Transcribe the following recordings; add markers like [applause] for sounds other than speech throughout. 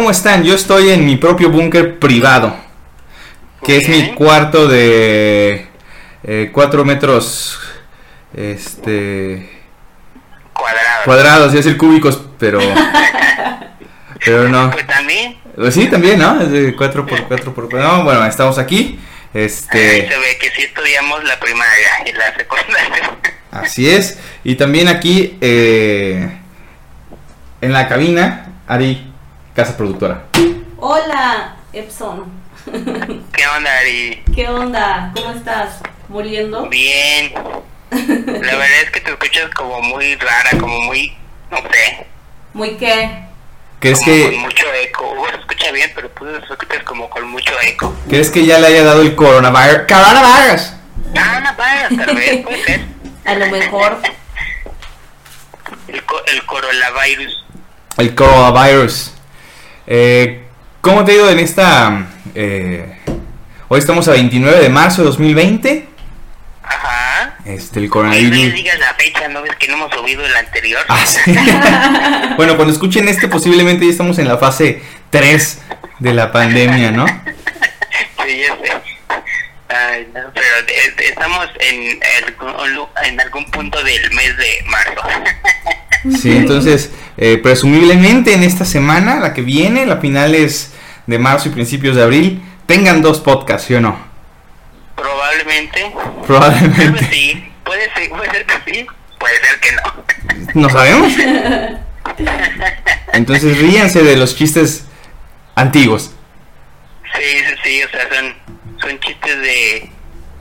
¿cómo están? Yo estoy en mi propio búnker privado, que es mi cuarto de 4 metros este Cuadrado. cuadrados, ya decir cúbicos, pero [laughs] pero no. Pues también, Pues sí, también, ¿no? Es de 4 por 4 por No, bueno, estamos aquí. ahí Este, se ve que sí estudiamos la primaria y la secundaria. [laughs] así es. Y también aquí eh, en la cabina, Ari, casa productora. Hola, Epson. [laughs] ¿Qué onda, Ari? ¿Qué onda? ¿Cómo estás? ¿Muriendo? Bien. La verdad es que te escuchas como muy rara, como muy, no sé, ¿Muy qué? ¿Crees como con que, mucho eco. Hugo se escucha bien, pero tú te escuchas como con mucho eco. ¿Crees que ya le haya dado el coronavirus? ¡Coronavirus! Para, tal vez, puede ser. [laughs] A lo mejor. El, co- el coronavirus. El coronavirus. Eh, ¿Cómo te ha ido en esta... eh, hoy estamos a 29 de marzo de 2020. Ajá. Este, el no coronavirus... les digas la fecha, ¿no ves que no hemos subido el anterior? Ah, sí. [laughs] bueno, cuando escuchen este, posiblemente ya estamos en la fase 3 de la pandemia, ¿no? Sí, ya sé. Ay, no, pero estamos en, en algún punto del mes de marzo. Sí, entonces, eh, presumiblemente en esta semana, la que viene, la finales de marzo y principios de abril, tengan dos podcasts, ¿sí o no? Probablemente. Probablemente. sí. Puede ser, puede ser que sí, puede ser que no. ¿No sabemos? Entonces, ríanse de los chistes antiguos. Sí, sí, sí, o sea, son, son chistes de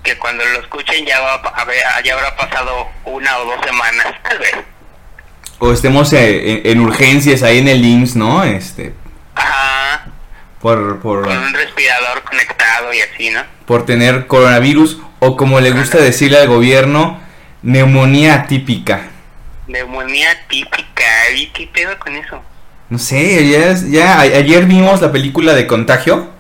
que cuando lo escuchen ya va a ya habrá pasado una o dos semanas, tal vez. O estemos eh, en, en urgencias ahí en el IMSS, ¿no? Este, Ajá, por, por, con un respirador conectado y así, ¿no? por tener coronavirus o como le gusta decirle al gobierno, neumonía atípica. Neumonía típica, ¿y qué pedo con eso? No sé, ya, ya ayer vimos la película de Contagio,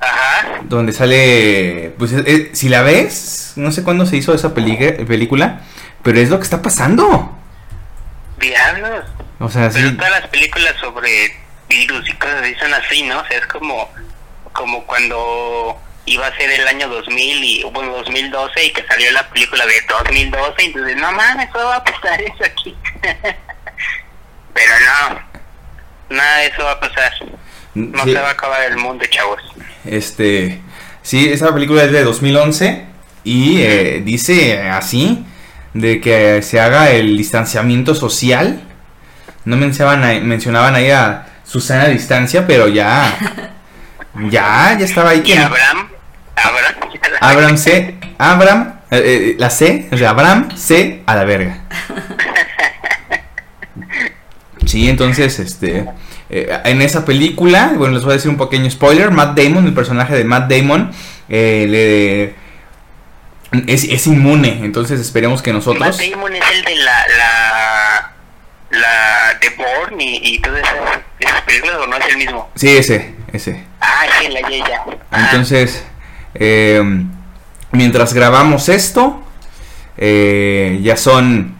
Ajá, donde sale, pues eh, eh, si la ves, no sé cuándo se hizo esa película, pero es lo que está pasando. Diablos. O sea, Pero sí, todas las películas sobre virus y cosas así son así, ¿no? O sea, es como, como cuando iba a ser el año 2000 y, bueno, 2012 y que salió la película de 2012 y entonces, no mames, ¿cómo va a pasar eso aquí? [laughs] Pero no, nada de eso va a pasar. No sí, se va a acabar el mundo, chavos. este, sí, esa película es de 2011 y eh, dice así, de que se haga el distanciamiento social. No mencionaban, ahí- mencionaban ahí a Susana a distancia, pero ya, [laughs] ya, ya estaba ahí Y que... Abraham, Abraham, Abraham C. Abraham, eh, eh, la C, o sea, Abraham C a la verga. [laughs] Sí, entonces, este, eh, en esa película, bueno, les voy a decir un pequeño spoiler, Matt Damon, el personaje de Matt Damon, le, es, es inmune, entonces esperemos que nosotros... Damon es el de la, la, la de Bourne y, y todas esas, esas películas, ¿o no es el mismo? Sí, ese, ese. Ah, sí, la Yeya. Entonces, eh, mientras grabamos esto, eh, ya son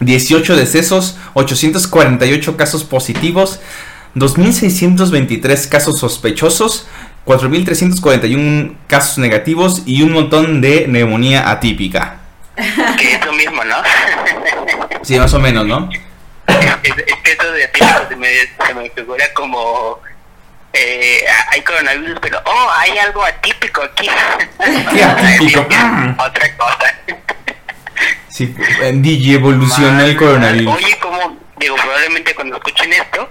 18 decesos, 848 casos positivos, 2.623 casos sospechosos, 4.341 casos negativos y un montón de neumonía atípica. que es lo mismo, ¿no? Sí, más o menos, ¿no? es, es que eso de atípico se me, se me figura como... Eh, hay coronavirus, pero oh, hay algo atípico aquí. ¿Qué atípico? [laughs] Otra cosa. Sí, DJ evoluciona el coronavirus. Oye, como digo, probablemente cuando escuchen esto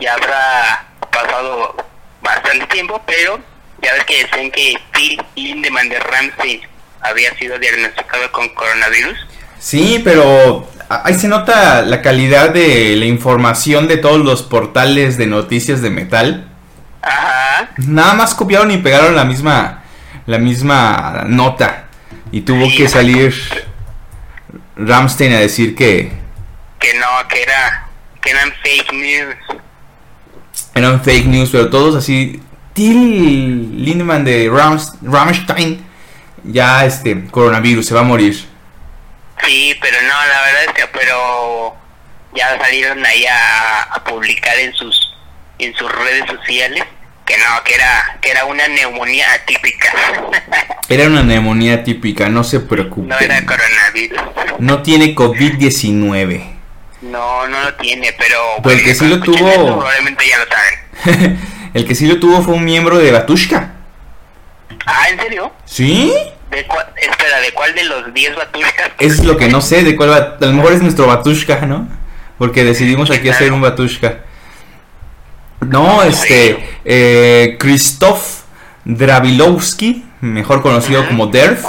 ya habrá pasado bastante tiempo, pero ya ves que decían que Phil Lindemann de Ramsey había sido diagnosticado con coronavirus. Sí, pero ahí se nota la calidad de la información de todos los portales de noticias de metal. Ajá. Nada más copiaron y pegaron la misma la misma nota y tuvo Sí, que salir Ramstein a decir que Que no, que era, que eran fake news. Eran fake news, pero todos así. Till Lindemann de Rams, Rammstein ya este coronavirus se va a morir. Sí, pero no, la verdad es que, pero ya salieron ahí a, a publicar en sus, en sus redes sociales que no, que era, que era una neumonía atípica. [laughs] Era una neumonía típica, no se no era coronavirus. No tiene COVID-19. No, no lo tiene, pero... Pero el que sí lo tuvo- esto, probablemente ya lo saben. [laughs] El que sí lo tuvo fue un miembro de Batushka. Ah, ¿en serio? ¿Sí? ¿De espera, ¿de cuál de los 10 batushkas? Es lo que no sé de cuál. A lo mejor es nuestro Batushka, ¿no? Porque decidimos aquí hacer un Batushka. No, este. Eh, Krzysztof Drabilowski, mejor conocido como Derf,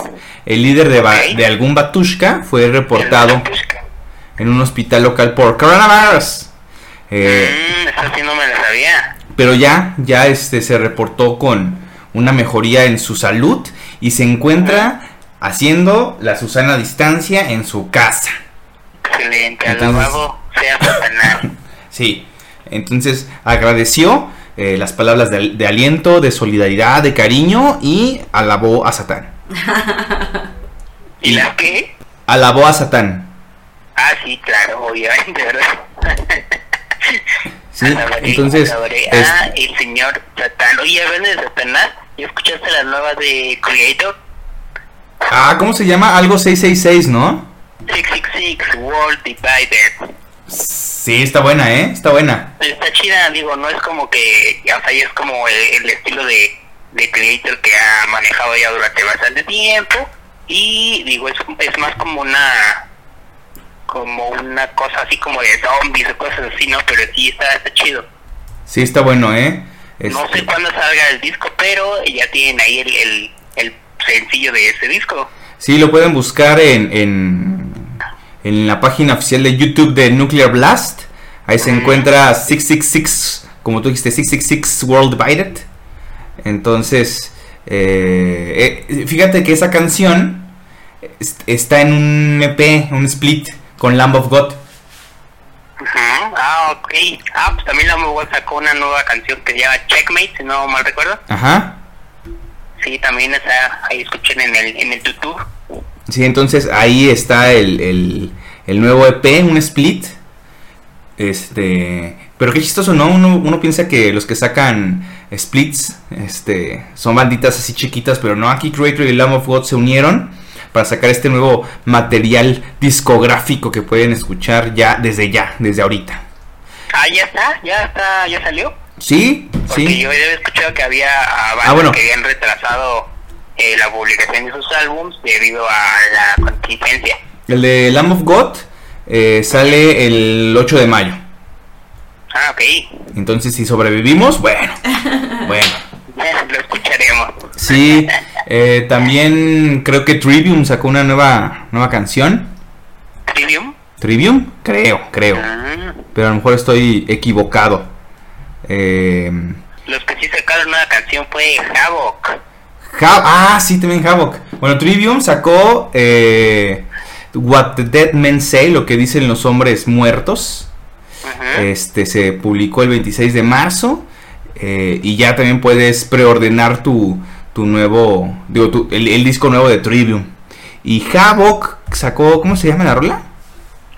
el líder de, ba- Ok. de algún Batushka, fue reportado batushka. En un hospital local por coronavirus. Eh, Mm, eso sí no me lo sabía. pero ya, ya este se reportó con una mejoría en su salud y se encuentra haciendo la Susana a distancia en su casa. Excelente, Entonces- alabado sea Satanás. [laughs] Sí, entonces agradeció eh, las palabras de, de aliento, de solidaridad, de cariño y alabó a Satán. [laughs] ¿Y la qué? Alabó a Satán. Ah, sí, claro, obviamente, ¿verdad? Sí, [laughs] Alabaré, entonces, alabaré es- a el señor Satán. Oye, hablando de Satanás, ¿ya escuchaste las nuevas de Creator? Ah, ¿cómo se llama? Algo 666, ¿no? 666 World Divided. Sí, está buena, ¿eh? Está buena. Está chida, digo, no es como que, o sea, ya es como el, el estilo de, de Creator que ha manejado ya durante bastante tiempo. Y digo, es, es más como una como una cosa así como de zombies o cosas así, ¿no? Pero sí está, está chido. Sí, está bueno, ¿eh? No Este, sé cuándo salga el disco, pero ya tienen ahí el, el, el sencillo de ese disco. Sí, lo pueden buscar en, en, en la página oficial de YouTube de Nuclear Blast. Ahí se encuentra 666, como tú dijiste, 666 World Divided. Entonces, eh, eh, fíjate que esa canción es- está en un EP, un split con Lamb of God. Ah, ok. Ah, pues también la Mogo sacó una nueva canción que se llama Checkmate, si no mal recuerdo. Ajá. Sí, también está ahí escuchen en el, en el YouTube. Sí, entonces ahí está el, el, el nuevo EP, un split. Este, pero qué chistoso, ¿no? Uno, uno piensa que los que sacan splits, este, son banditas así chiquitas, pero no, aquí Creator y Lamb of God se unieron para sacar este nuevo material discográfico que pueden escuchar ya desde ya, desde ahorita. Ah, ya está, ya está, ya salió. ¿Sí? Porque Sí. yo había escuchado que había ah, bandas Ah, bueno. que habían retrasado eh, la publicación de sus álbums debido a la contingencia. El de Lamb of God eh, sale el 8 de mayo. Ah, ok. Entonces, si sobrevivimos, bueno, [laughs] bueno. Lo escucharemos. Sí, eh, también creo que Trivium sacó una nueva, nueva canción. Trivium. ¿Trivium? Creo, creo. Mm, Pero a lo mejor estoy equivocado. Eh, Los que sí sacaron una canción fue Havoc. Ha- ah, sí, también Havoc. Bueno, Trivium sacó eh, What the Dead Men Say, lo que dicen los hombres muertos. Este se publicó el 26 de marzo. eh, y ya también puedes preordenar tu, tu nuevo. Digo, tu- el, el disco nuevo de Trivium. Y Havoc sacó. ¿Cómo se llama la rola?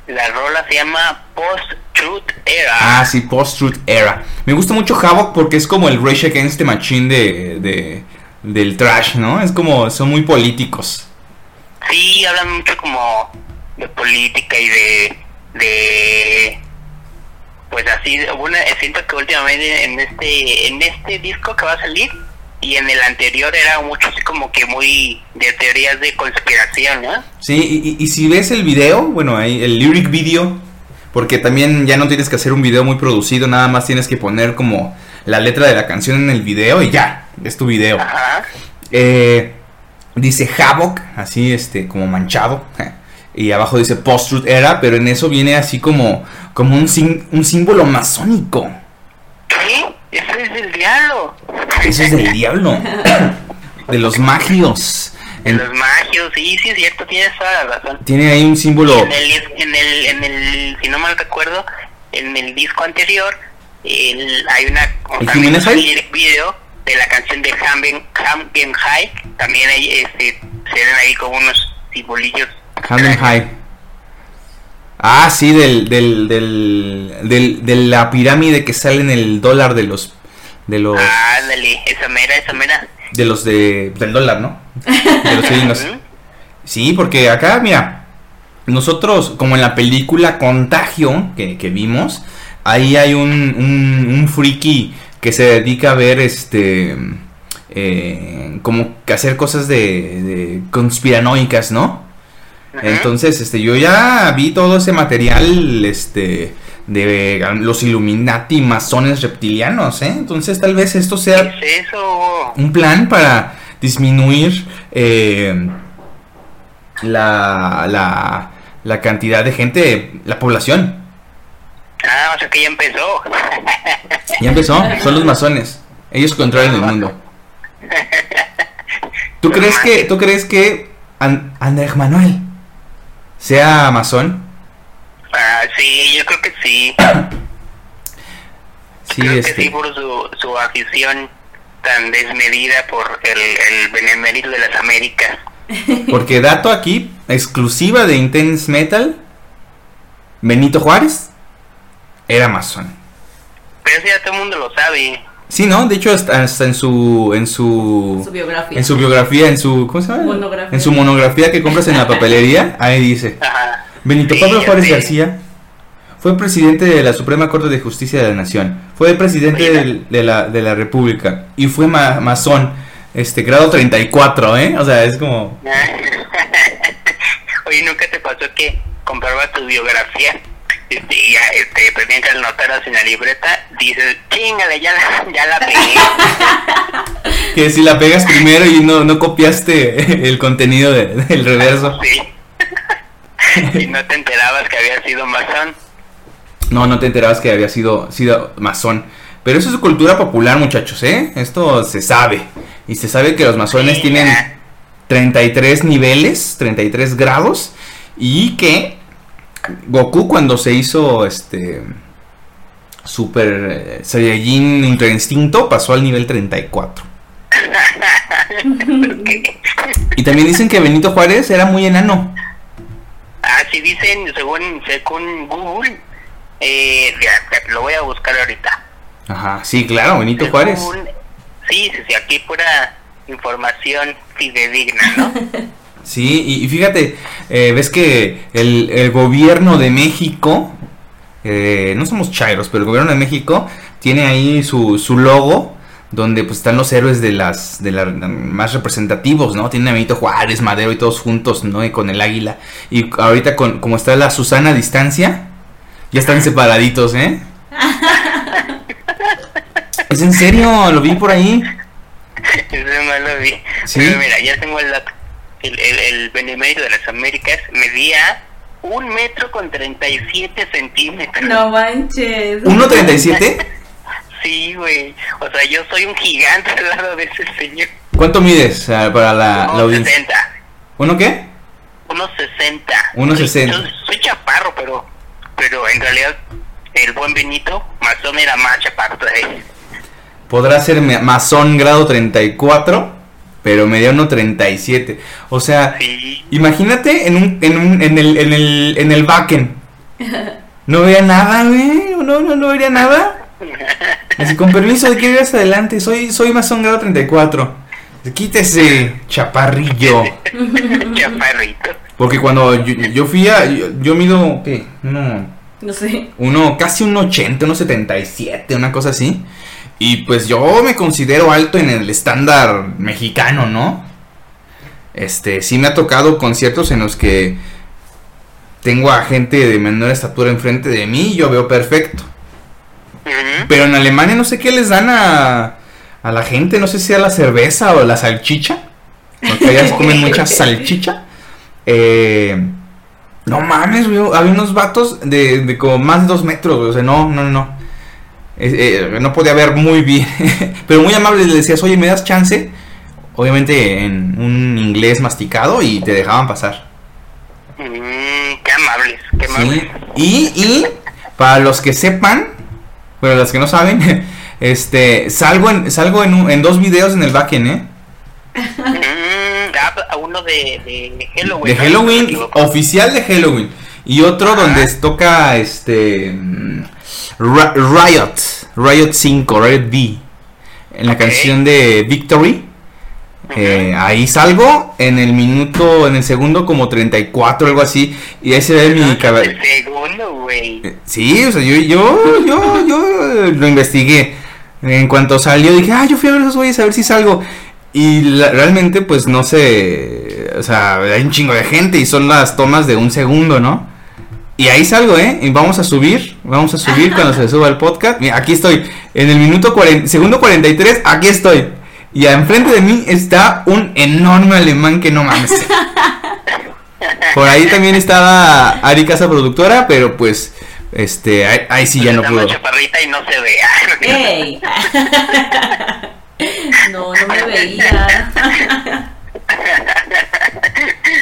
La rola se llama Post Truth Era. Ah, sí, Post-Truth Era. Me gusta mucho Havoc porque es como el Rage Against the Machine de, de- del trash, ¿no? Es como. Son muy políticos. Sí, hablan mucho como de política y de. de pues así, una, siento que últimamente en este en este disco que va a salir y en el anterior era mucho así como que muy de teorías de conspiración, ¿no? Sí, y, si ves el video, bueno, ahí el lyric video, porque también ya no tienes que hacer un video muy producido, nada más tienes que poner como la letra de la canción en el video y ya, es tu video. Ajá. Eh, dice Havoc, así este, como manchado. [laughs] Y abajo dice Post-Truth Era, pero en eso viene así como, como un, un símbolo masónico. ¿Qué? Eso es el diablo. Eso es del diablo. [coughs] de los magios. De En- los magios, sí, sí, es cierto, tienes toda la razón. tiene ahí un símbolo. En el, en el, en el, si no mal recuerdo, en el disco anterior, el- hay una, o ¿El también Jiménez un video de la canción de Hamben, Hamben High, también hay, este, se ven ahí como unos simbolillos. Hamden High. Ah, sí, del, del, del, del- de la pirámide que sale en el dólar de los, de los, Ándale, esa mera, esa mera. de los de, del dólar, ¿no? De los [laughs] gringos. Sí, porque acá, mira, nosotros, como en la película Contagio que, que vimos, ahí hay un, un, un friki que se dedica a ver, este, eh, como que hacer cosas de, de conspiranoicas, ¿no? Entonces, este, yo ya vi todo ese material, este, de los Illuminati, masones reptilianos, ¿eh? Entonces, tal vez esto sea ¿Qué es eso? un plan para disminuir eh, la, la, la cantidad de gente, la población. Ah, o sea que ya empezó. [laughs] Ya empezó, son los masones. Ellos controlan el mundo. ¿Tú crees que, tú crees que An- Andrés Manuel sea masón? Ah, sí, yo creo que sí. Sí, creo que este. sí por su, su afición tan desmedida por el, el benemérito de las Américas. Porque dato aquí, exclusiva de Intense Metal, Benito Juárez era masón. Pero eso ya todo el mundo lo sabe. Sí, ¿no? De hecho, hasta, hasta en su en su Su biografía. en su biografía, en su ¿cómo se llama? Monografía. En su monografía que compras en la papelería, ahí dice Ajá. Benito Pablo Juárez. García fue presidente de la Suprema Corte de Justicia de la Nación, fue presidente del- de, la, de la República y fue ma- masón, este grado 34, ¿eh? O sea, es como [laughs] Oye, ¿nunca te pasó que comprabas tu biografía este, y ya este, pues, mientras notaras en la libreta, dices, chingale, ya la, ya la pegué. [laughs] que si la pegas primero y no, no copiaste el contenido de- del reverso. sí. [laughs] y no te enterabas que había sido masón. No, no te enterabas que había sido, sido masón. Pero eso es cultura popular, muchachos, ¿eh? Esto se sabe. Y se sabe que los masones Sí, tienen ya. 33 niveles, 33 grados. Y que Goku cuando se hizo este Super eh, Saiyajin Ultra Instinto pasó al nivel 34. [laughs] Y también dicen que Benito Juárez era muy enano. Así dicen, según, según Google. Eh, lo voy a buscar ahorita. Ajá, sí, claro, Benito Juárez. Sí, sí, aquí pura información fidedigna, ¿no? [laughs] Sí, y, y fíjate, eh, ves que el, el gobierno de México, eh, no somos chairos, pero el gobierno de México tiene ahí su, su logo donde pues están los héroes de las de las más representativos, ¿no? Tiene a Benito Juárez, Madero y todos juntos, ¿no? Y con el águila. Y ahorita con como está la Susana a distancia, ya están separaditos, ¿eh? [laughs] ¿Es en serio? Lo vi por ahí. Eso no lo vi. ¿Sí? Pero mira, ya tengo el dato. El, el, el benemérito de las Américas medía un metro con 37 centímetros. No manches. ¿1.37? Sí, güey. O sea, yo soy un gigante al lado de ese señor. ¿Cuánto mides ah, para la, la Unos audiencia? 60. ¿Uno qué? Unos 60. Unos Soy- 60. Soy, soy chaparro, pero pero en realidad el buen Benito Mazón era más chaparro todavía. Podrá ser ma- masón grado 34, pero medía 1.37. O sea, Sí. imagínate en, un, en, un, en, el, en, el, en el backen. [laughs] No veía nada, güey. No, no, no veía nada. [laughs] Así, con permiso, ¿de qué vienes adelante? Soy, soy masón grado 34. Quítese, chaparrillo. [laughs] Chaparrito. Porque cuando yo, yo fui a. Yo, yo mido, ¿qué? Uno, No sé. uno, casi un 80, unos 77, una cosa así. Y pues yo me considero alto en el estándar mexicano, ¿no? Este, sí me ha tocado conciertos en los que tengo a gente de menor estatura enfrente de mí y yo veo perfecto. Pero en Alemania no sé qué les dan a, a la gente, no sé si a la cerveza o la salchicha. Porque allá se comen mucha salchicha. Eh, no mames, güey. Había unos vatos de, de como más de dos metros, güey. O sea, no, no, no. Eh, eh, no podía ver muy bien. [laughs] Pero muy amable le decías, oye, ¿me das chance? obviamente en un inglés masticado y te dejaban pasar. Mm, qué amables, qué amables. Sí. Y, y para los que sepan, pero los que no saben, [laughs] este, salgo en, salgo en, un- en dos videos en el backend, ¿eh? Mm, ah, uno de, de Halloween. Oficial de Halloween. Y otro Ajá. donde toca este mm, Riot, Riot 5, Riot V. En la canción de Victory. Eh, ahí salgo en el minuto, en el segundo como 34, algo así. Y ahí se ve mi cabello. el segundo, güey. Eh, Sí, o sea, yo, yo, yo, yo lo investigué. En cuanto salió, dije, ah, yo fui a ver esos güeyes a ver si salgo. Y la- realmente, pues no sé. O sea, hay un chingo de gente y son las tomas de un segundo, ¿no? Y ahí salgo, ¿eh? Y vamos a subir, vamos a subir cuando se suba el podcast. Mira, aquí estoy. En el minuto 40, segundo 43, aquí estoy. Y enfrente de mí está un enorme alemán que no mames. [laughs] Por ahí también estaba Ari Casa Productora, pero pues, este, ahí, ahí sí ya no pudo. más chaparrita y no. No, no me veía.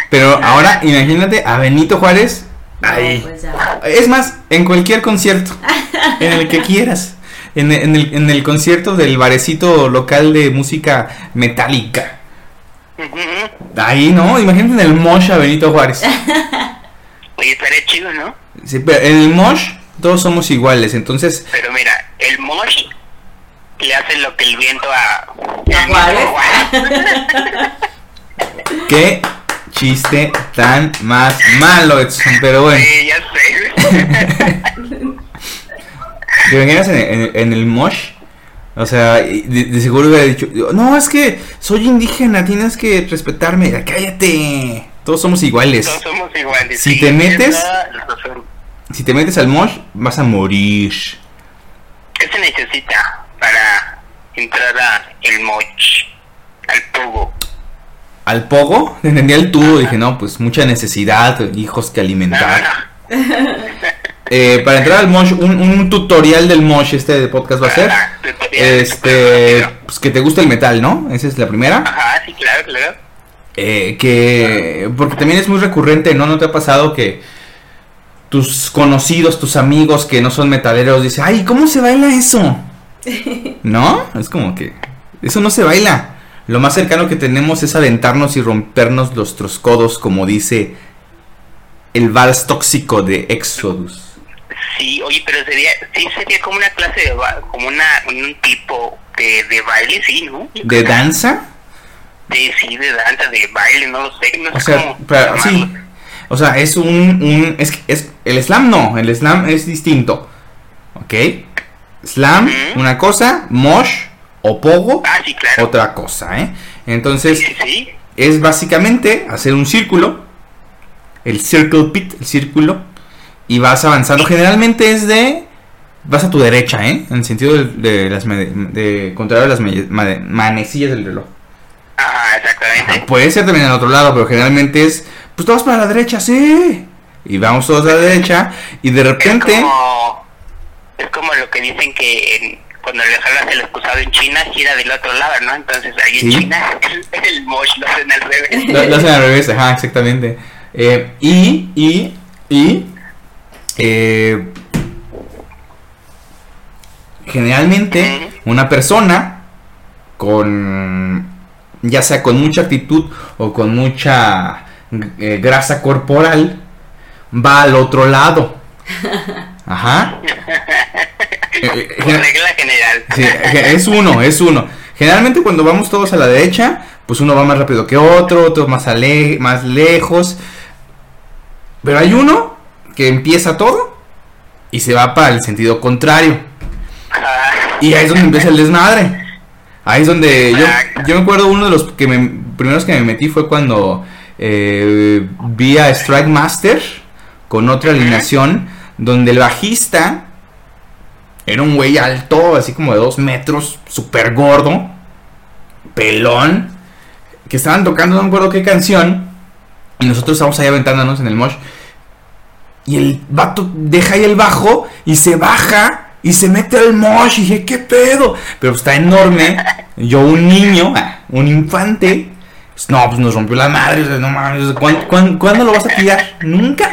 Pero ahora imagínate a Benito Juárez. Ahí. No, pues. Es más, en cualquier concierto, en el que quieras. En, en el, en el concierto del barecito local de música metálica. Ahí, ¿no? Imagínate en el Mosh a Benito Juárez. [laughs] Oye, estaría chido, ¿no? Sí, pero en el Mosh todos somos iguales, entonces Pero mira, el mosh le hace lo que el viento a... ¿A Juárez? [laughs] qué chiste tan más malo, Edson, pero bueno. Sí, ya sé. [laughs] ¿Te imaginas en, en- en el Mosh? O sea, de, de seguro hubiera dicho, no, es que soy indígena, tienes que respetarme. Ya, Cállate, todos somos iguales. Todos somos iguales. Si sí, te metes-. Si te metes al Mosh, vas a morir. ¿Qué se necesita para entrar a el moch? Al pogo. Al Pogo, [laughs] entendía el tubo, dije, no, pues mucha necesidad, hijos que No, alimentar. no, [laughs] Eh, para entrar al Mosh, un, un tutorial del Mosh este de podcast va a ser. Ah, Este, pues que te gusta el metal, ¿no? Esa es la primera. Ajá, sí, claro, claro. Eh, que porque también es muy recurrente, ¿no? ¿No te ha pasado que tus conocidos, tus amigos que no son metaleros dicen, ay, ¿cómo se baila eso? [laughs] ¿No? Es como que eso no se baila. Lo más cercano que tenemos es aventarnos y rompernos nuestros codos, como dice el vals tóxico de Exodus. Sí, oye, pero sería, sí sería como una clase de, ba- como una, un tipo de, de baile, sí, ¿no? ¿De danza? De, sí, de danza, de baile, no lo sé, no O sé sea, cómo pero, sí. O sea, es un, un es, es el slam no, el slam es distinto. ¿Ok? Slam, una cosa, mosh o pogo, Ah, sí, claro. otra cosa, ¿eh? Entonces, sí, sí. es básicamente hacer un círculo, el circle pit, el círculo, y vas avanzando. Generalmente es de, vas a tu derecha, ¿eh? En el sentido de, de las, me- de, contrario a las manecillas del reloj. Ajá, exactamente. Puede ser también al otro lado, pero generalmente es, pues todos para la derecha, sí. Y vamos todos a la derecha y de repente... Es como, es como lo que dicen que en- cuando le jalas el excusado en China, gira del otro lado, ¿no? Entonces ahí en Sí. China [laughs] el, el mosh lo hacen al revés. Lo, lo hacen al revés, ajá, exactamente. Eh, y, y, y, eh, generalmente una persona con, ya sea con mucha actitud o con mucha eh, grasa corporal, va al otro lado. [laughs] Ajá. Eh, gen- regla general. Sí, es uno, es uno. Generalmente cuando vamos todos a la derecha, pues uno va más rápido que otro, otro más, ale- más lejos. Pero hay uno que empieza todo y se va para el sentido contrario. Y ahí es donde empieza el desmadre. Ahí es donde yo, yo me acuerdo uno de los que me, primeros que me metí fue cuando eh, vi a Strike Master con otra alineación donde el bajista era un güey alto, así como de dos metros, súper gordo, pelón, que estaban tocando no me acuerdo qué canción y nosotros estábamos ahí aventándonos en el mosh y el vato deja ahí el bajo y se baja y se mete al mosh. Y dije, ¿qué pedo? Pero está enorme. Yo, un niño, ah, un infante. pues, no, pues nos rompió la madre. no mames. ¿cuándo, cuándo- cuándo lo vas a tirar? Nunca.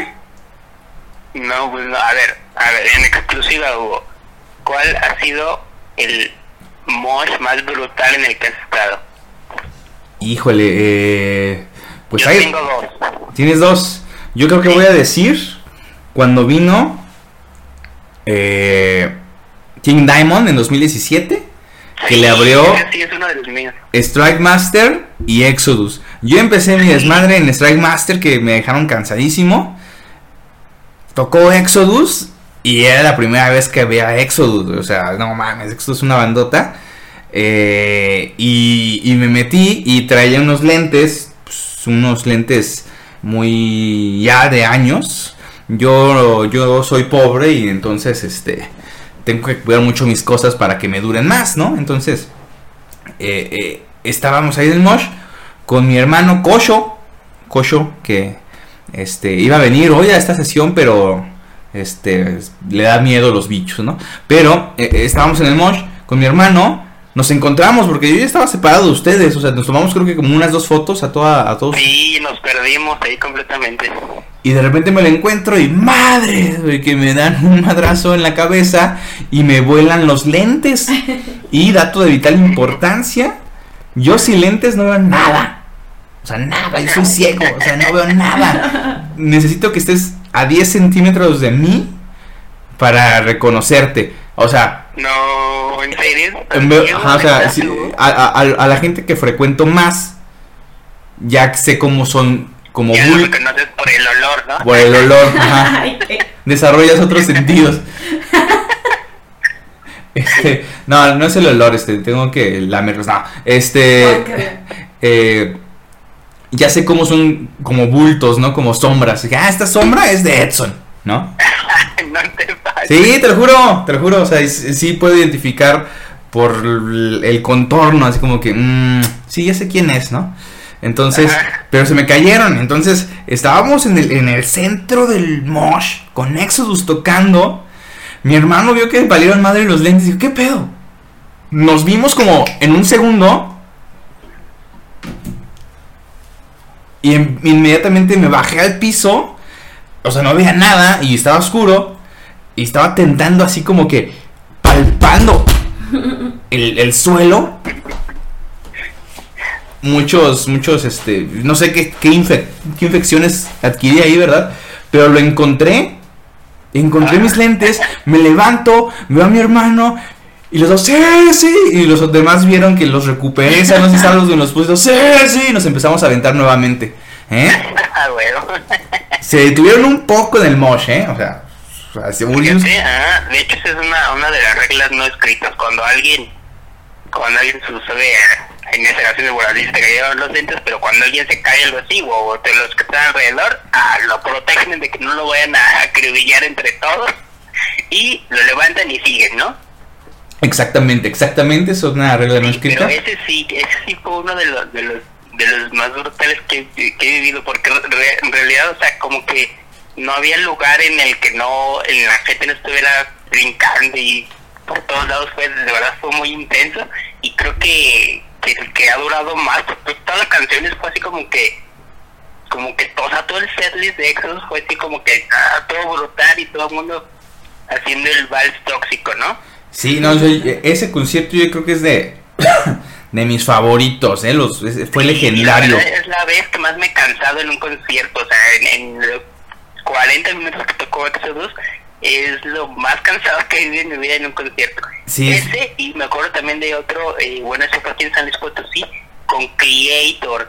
No, pues no, a ver, a ver, en exclusiva, Hugo, ¿cuál ha sido el mosh más brutal en el que has estado? Híjole, eh, pues Yo hay. tengo dos. Tienes dos. Yo creo que voy a decir cuando vino eh, King Diamond en 2017, que le abrió Ese Sí, es uno de los míos. Strike Master y Exodus. Yo empecé mi desmadre en Strike Master que me dejaron cansadísimo. Tocó Exodus y era la primera vez que veía Exodus. O sea, no mames, Exodus es una bandota. Eh, y, y me metí y traía unos lentes, pues, unos lentes muy ya de años. Yo, yo soy pobre y entonces este tengo que cuidar mucho mis cosas para que me duren más, ¿no? Entonces, eh, eh, estábamos ahí en el Mosh con mi hermano Kosho, Kosho, que este, iba a venir hoy a esta sesión, pero este, le da miedo los bichos, ¿no? Pero eh, eh, estábamos en el Mosh con mi hermano, nos encontramos porque yo ya estaba separado de ustedes, o sea, nos tomamos creo que como unas dos fotos a, toda, a todos. Sí, nos perdimos ahí completamente. Y de repente me lo encuentro y madre, que me dan un madrazo en la cabeza y me vuelan los lentes. Y dato de vital importancia, yo sin lentes no veo nada. O sea, nada, yo soy ciego, o sea, no veo nada. Necesito que estés a 10 centímetros de mí para reconocerte. O sea, No, ¿en serio? en a la gente que frecuento más, ya sé cómo son, como Ya por el olor, ¿no? por el olor. ajá. [laughs] Desarrollas otros [laughs] sentidos. [laughs] Este, no, no es el olor, este, tengo que lamerlos. No, este, Ay, qué- eh, ya sé cómo son como bultos, ¿no? Como sombras. Ah, esta sombra es de Edson, ¿no? no te pases. Sí, te lo juro, te lo juro. O sea, es- sí puedo identificar por el contorno, así como que, mm, sí, ya sé quién es, ¿no? Entonces, Ajá. pero se me cayeron. Entonces, estábamos en el, en el centro del mosh con Exodus tocando. Mi hermano vio que valieron madre los lentes y dijo, ¿qué pedo? Nos vimos como en un segundo. Y en- inmediatamente me bajé al piso. O sea, no veía nada y estaba oscuro. Y estaba tentando así como que palpando el, el suelo. Muchos, muchos, este, no sé qué, qué, infe- qué infecciones adquirí ahí, ¿verdad? Pero lo encontré. Encontré mis lentes, me levanto, veo a mi hermano y los dos, sí, sí. Y los demás vieron que los recuperé, sanos y salvos de los puse, sí, sí. Y nos empezamos a aventar nuevamente. ¿Eh? [laughs] Ah, bueno. Se detuvieron un poco en el mosh, ¿eh? O sea, se murieron- Fíjate, ah, de hecho, esa es una, una de las reglas no escritas. Cuando alguien, cuando alguien sucede, en esa ocasión de Morales te cayeron los dientes, pero cuando alguien se cae algo así, o de los que están alrededor, ah, lo protegen de que no lo vayan a acribillar entre todos y lo levantan y siguen, ¿no? Exactamente, exactamente, eso es una regla no Sí, pero ese sí, ese sí fue uno de los de los de los más brutales que, que he vivido, porque re- en realidad, o sea, como que no había lugar en el que no, en la gente no estuviera brincando y por todos lados fue, de verdad fue muy intenso y creo que, que el que ha durado más, porque todas las canciones fue así como que, como que todo, o sea, todo el setlist de Exodus fue así como que ah, todo brutal y todo el mundo haciendo el vals tóxico, ¿no? Sí, no, yo- ese concierto yo creo que es de [coughs] de mis favoritos, ¿eh? Los, fue Sí, legendario. Es la vez que más me he cansado en un concierto, o sea, en, en los 40 minutos que tocó Exodus, es lo más cansado que he vivido en mi vida en un concierto. Sí. Ese, y me acuerdo también de otro, eh, bueno, ese fue aquí en San Luis Potosí, con Creator.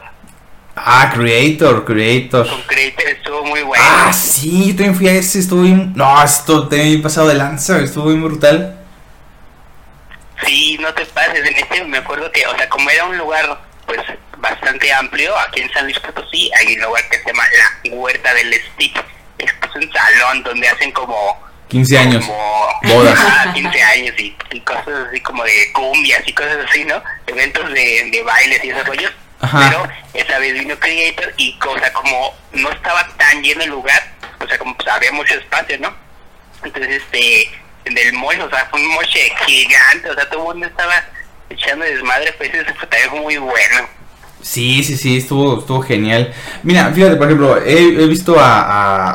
Ah, Creator, Creator. Con Creator estuvo muy bueno. Ah, sí, yo también fui a ese, estuvo bien... No, esto también pasado de lanza, estuvo bien brutal. Sí, no te pases, en este me acuerdo que, o sea, como era un lugar pues bastante amplio, aquí en San Luis Potosí hay un lugar que se llama la Huerta del Stick, es un salón donde hacen como 15 años. como Bodas. [laughs] Ah, 15 años y, y cosas así como de cumbias y cosas así, ¿no? Eventos de, de bailes y esos rollos. Ajá. Pero esa vez vino Creator y, o sea, como no estaba tan lleno el lugar, o sea, como pues había mucho espacio, ¿no? Entonces, este, del mall, o sea, fue un moche gigante, o sea, todo el mundo estaba echando desmadre, pues eso fue también muy bueno. Sí, sí, sí, estuvo, estuvo genial. Mira, fíjate, por ejemplo, he, he visto a,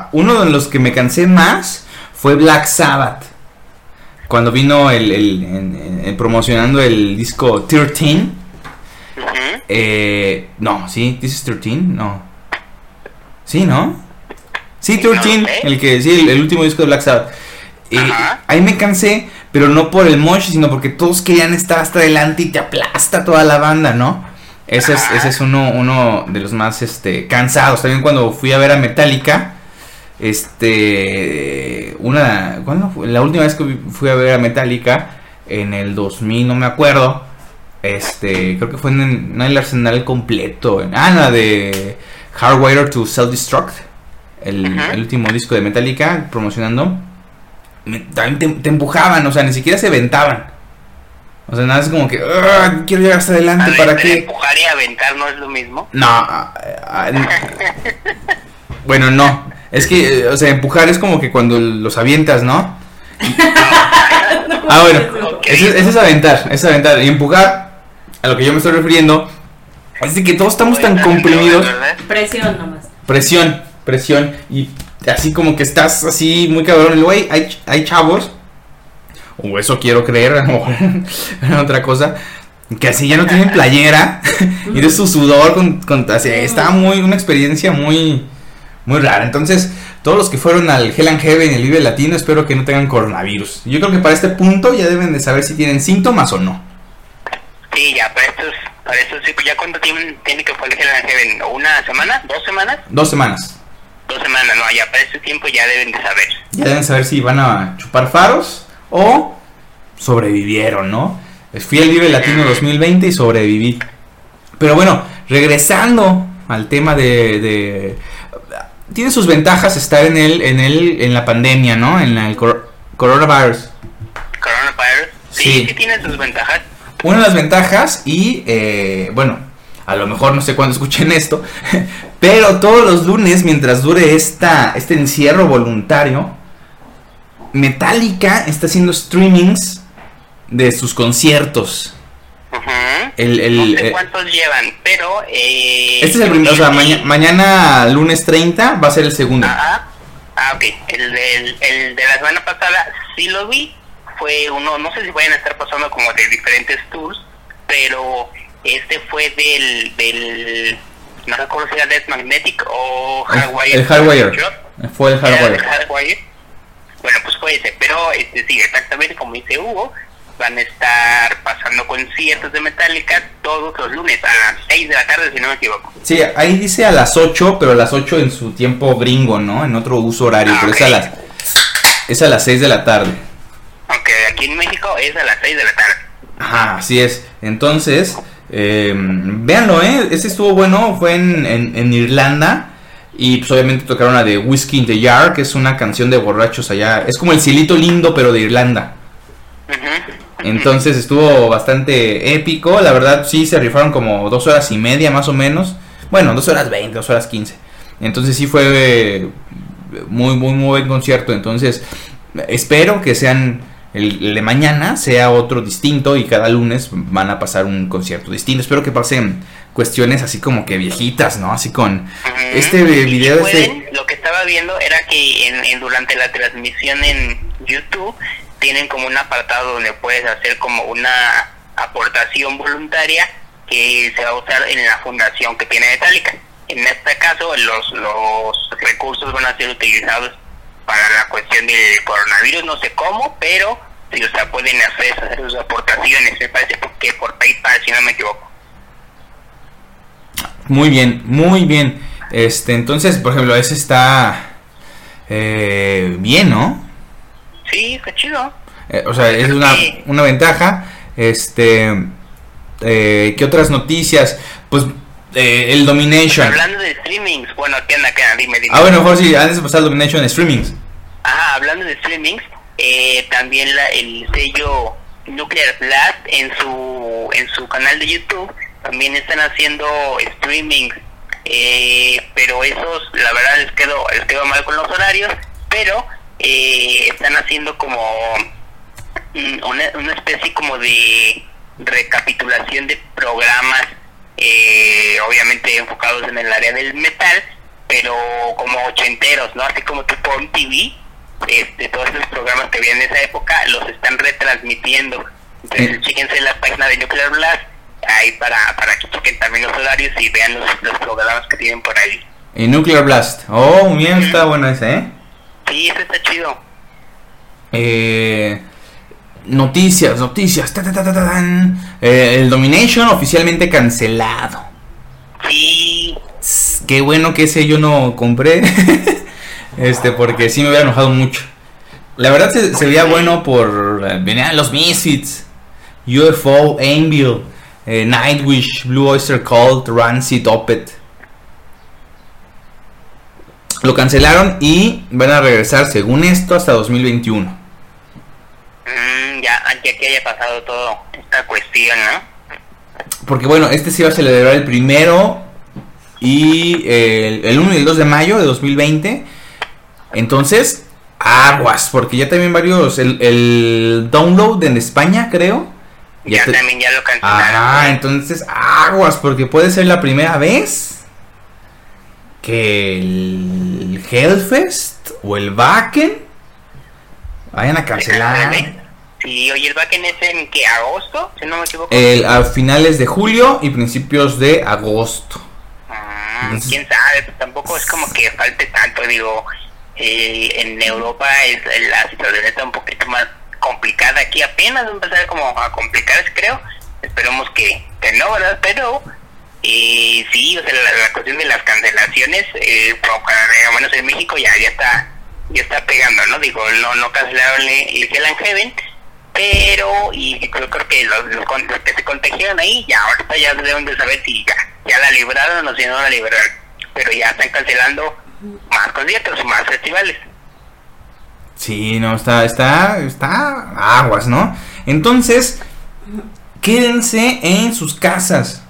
a- Uno de los que me cansé más fue Black Sabbath. Cuando vino el, promocionando el disco 13. Ujú. Eh, no, sí, This is 13, no. Sí, ¿no? Sí, No 13, lo sé. el que, sí, el, último disco de Black Sabbath. Eh, ahí me cansé, pero no por el mosh, sino porque todos querían estar hasta adelante y te aplasta toda la banda, ¿no? Ese es, ese es uno, uno de los más este, cansados. También cuando fui a ver a Metallica, este, una, ¿cuándo fue? La última vez que fui a ver a Metallica, en el 2000, no me acuerdo, este, creo que fue en, en el arsenal completo, en- ah, la de Hardwire to Self-Destruct, el, último disco de Metallica, promocionando, me- también te, te empujaban, o sea, ni siquiera se aventaban. O sea, nada, es como que, "Ah, quiero llegar hasta A adelante, ver, ¿para qué? Empujar y aventar no es lo mismo. No, ah, ah, n- bueno, no. Es que, eh, o sea, empujar es como que cuando los avientas, ¿no? [laughs] Ah, bueno, Ok. ese, ese es aventar, es aventar. Y empujar, a lo que yo me estoy refiriendo, es de que todos estamos tan comprimidos. Presión nomás. Presión, presión. Y así como que estás así muy cabrón. Y luego hay, hay, hay chavos, o eso quiero creer, a lo mejor [laughs] era otra cosa, que así ya no tienen playera. [laughs] y de su sudor, con, con- así, está muy, una experiencia muy, muy rara. Entonces, todos los que fueron al Hell and Heaven y el Vive Latino, espero que no tengan coronavirus. Yo creo que para este punto ya deben de saber si tienen síntomas o no. Sí, ya, para estos, para estos, sí, pues ya cuánto tiene, tiene que fue el Hell and Heaven, ¿una semana? ¿Dos semanas? Dos semanas. Dos semanas, no, ya para este tiempo ya deben de saber. Ya deben saber si van a chupar faros o sobrevivieron, ¿no? Fui al Vive Latino 2020 y sobreviví. Pero bueno, regresando al tema de, de- tiene sus ventajas estar en el en el en la pandemia, ¿no? En la- el cor- coronavirus. Coronavirus, sí, Sí. sí, tiene sus ventajas. Una de las ventajas y eh, bueno, a lo mejor no sé cuándo escuchen esto, [laughs] pero todos los lunes mientras dure esta este encierro voluntario, Metallica está haciendo streamings de sus conciertos. El, el, no sé eh, cuántos llevan, pero... Eh, este es el primero, o sea, maña- mañana lunes 30 va a ser el segundo. Ajá. Ah, ok. El, el de la semana pasada sí lo vi. Fue uno, no sé si vayan a estar pasando como de diferentes tours, pero este fue del, del no recuerdo si era Death Magnetic o El- Hardwire. el Hardwire. Drop. Fue el del Hardwire. Bueno, pues fue ese, pero este sí, exactamente como dice Hugo, van a estar pasando conciertos de Metallica todos los lunes a las 6 de la tarde, si no me equivoco. Sí, ahí dice a las 8, pero a las 8 en su tiempo gringo, ¿no? En otro uso horario, Ah, pero es a las es a las 6 de la tarde. Aunque aquí en México es a las 6 de la tarde. Ajá, así es. Entonces, eh, véanlo, ¿eh? Ese estuvo bueno, fue en, en, en Irlanda. Y pues obviamente tocaron la de Whiskey in the Jar, que es una canción de borrachos allá. Es como el cielito lindo, pero de Irlanda. Entonces estuvo bastante épico. La verdad, sí se rifaron como dos horas y media más o menos. Bueno, dos horas veinte, dos horas quince. Entonces sí fue muy, muy, muy buen concierto. Entonces, espero que sean. El, el de mañana sea otro distinto y cada lunes van a pasar un concierto distinto. Espero que pasen cuestiones así como que viejitas, ¿no? Así con este video pueden, este... Lo que estaba viendo era que en, en- durante la transmisión en YouTube tienen como un apartado donde puedes hacer como una aportación voluntaria que se va a usar en la fundación que tiene Metallica. En este caso, los, los recursos van a ser utilizados para la cuestión del coronavirus, no sé cómo, pero sí, o sea, pueden hacer, hacer sus aportaciones, me parece que por PayPal, si no me equivoco. Muy bien, muy bien. Este, entonces, por ejemplo, ese está eh, bien, ¿no? Sí, está chido. Eh, o sea, es una, una ventaja. Este, eh, ¿qué otras noticias? Pues eh, el Domination. Hablando de streamings, bueno, ¿qué anda, qué anda? Dime, dime. Ah, bueno, mejor si antes de pasar al Domination streamings. Ajá, hablando de streamings, eh, también la, el sello Nuclear Blast en su en su canal de YouTube también están haciendo streamings, eh, pero esos, la verdad, les quedó, les quedó mal con los horarios, pero eh, están haciendo como una, una especie como de recapitulación de programas, eh, obviamente enfocados en el área del metal, pero como ochenteros, ¿no? Así como tipo MTV, este, todos esos programas que había en esa época los están retransmitiendo. Entonces, Mm. chéquense la página de Nuclear Blast, ahí para, para que chequen también los horarios y vean los, los programas que tienen por ahí. En Nuclear Blast. Oh, bien, está bueno ese, ¿eh? Sí, eso está chido. Eh, noticias, noticias. ta, ta, ta, ta, ta, tan. Eh, el Domination oficialmente cancelado. Sí, Qué bueno que ese yo no compré. [laughs] este, porque sí me hubiera enojado mucho. La verdad se, se veía bueno por. eh, Venían los Misfits, UFO, Anvil, eh, Nightwish, Blue Oyster Cult, Rancid, Opet. Lo cancelaron y van a regresar, según esto, hasta 2021. Mm, ya, ya que haya pasado todo esta cuestión, ¿no? Porque bueno, este se iba a celebrar el primero y el, el 1 y el 2 de mayo de 2020. Entonces, aguas, porque ya también varios, el, el download en España creo. Ya, te- también ya lo cancelaron. Ajá, entonces aguas, porque puede ser la primera vez que el Hellfest o el Wacken vayan a cancelar. Sí, oye, el Backen es en que agosto, si no me equivoco. El, a finales de julio y principios de agosto. Ah, entonces- quién sabe, pues tampoco es como que falte tanto, digo, eh, en Europa es la situación está un poquito más complicada, aquí apenas empezar como a complicarse creo, esperemos que, que no, ¿verdad? Pero eh, sí, o sea, la, la cuestión de las cancelaciones, eh, por lo menos en México ya, ya está ya está pegando, ¿no? Digo, no, no cancelaron el, el Hell and Heaven, pero, y creo, creo que los, los que se contagiaron ahí, ya ahorita ya deben de saber si ya, ya la libraron o si no la libraron. Pero ya están cancelando más conciertos, más festivales. Sí, no, está, está, está aguas, ¿no? Entonces, quédense en sus casas.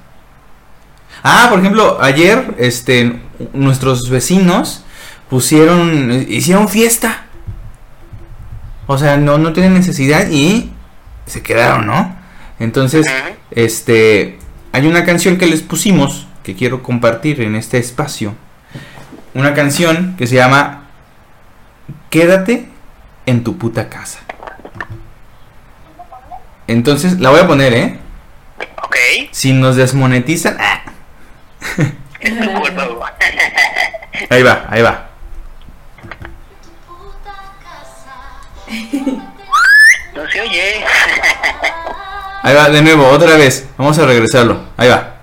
Ah, por ejemplo, ayer, este, nuestros vecinos pusieron, hicieron fiesta. O sea, no, no tienen necesidad y se quedaron, ¿no? Entonces, este, hay una canción que les pusimos que quiero compartir en este espacio. Una canción que se llama Quédate en tu puta casa. Entonces, la voy a poner, ¿eh? Ok, Si nos desmonetizan, ah, es tu culpa. Ahí va, ahí va. No se oye. Ahí va, de nuevo, otra vez. Vamos a regresarlo. Ahí va.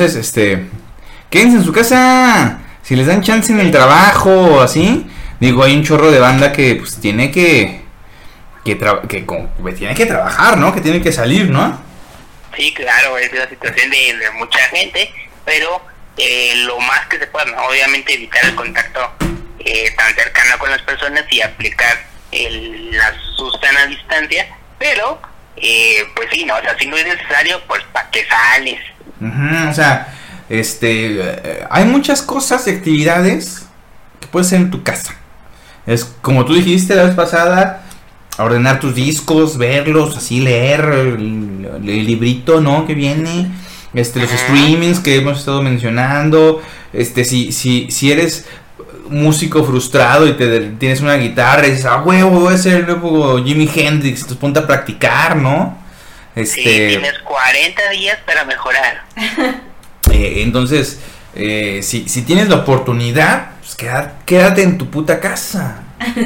Entonces, este. Quédense en su casa. Si les dan chance en el trabajo o así. Digo, hay un chorro de banda que pues tiene que. Que, que, que tiene que trabajar, ¿no? Que tiene que salir, ¿no? Sí, claro, es la situación de, mucha gente, pero eh, lo más que se pueda, obviamente evitar el contacto eh, tan cercano con las personas y aplicar el, la susana distancia, pero eh, pues sí, no, o sea, si no es necesario, pues ¿para qué sales? Ujú, o sea, este. eh, hay muchas cosas y actividades que puedes hacer en tu casa. Es como tú dijiste la vez pasada. Ordenar tus discos, verlos, así leer el, el librito, ¿no? Que viene. Este, los streamings que hemos estado mencionando. Este, si, si, si eres músico frustrado y te tienes una guitarra y dices, ah, huevo, voy a ser el nuevo Jimi Hendrix, entonces ponte a practicar, ¿no? Este, tienes 40 días para mejorar. [laughs] eh, entonces, eh, si, si tienes la oportunidad, pues quédate en tu puta casa. [laughs]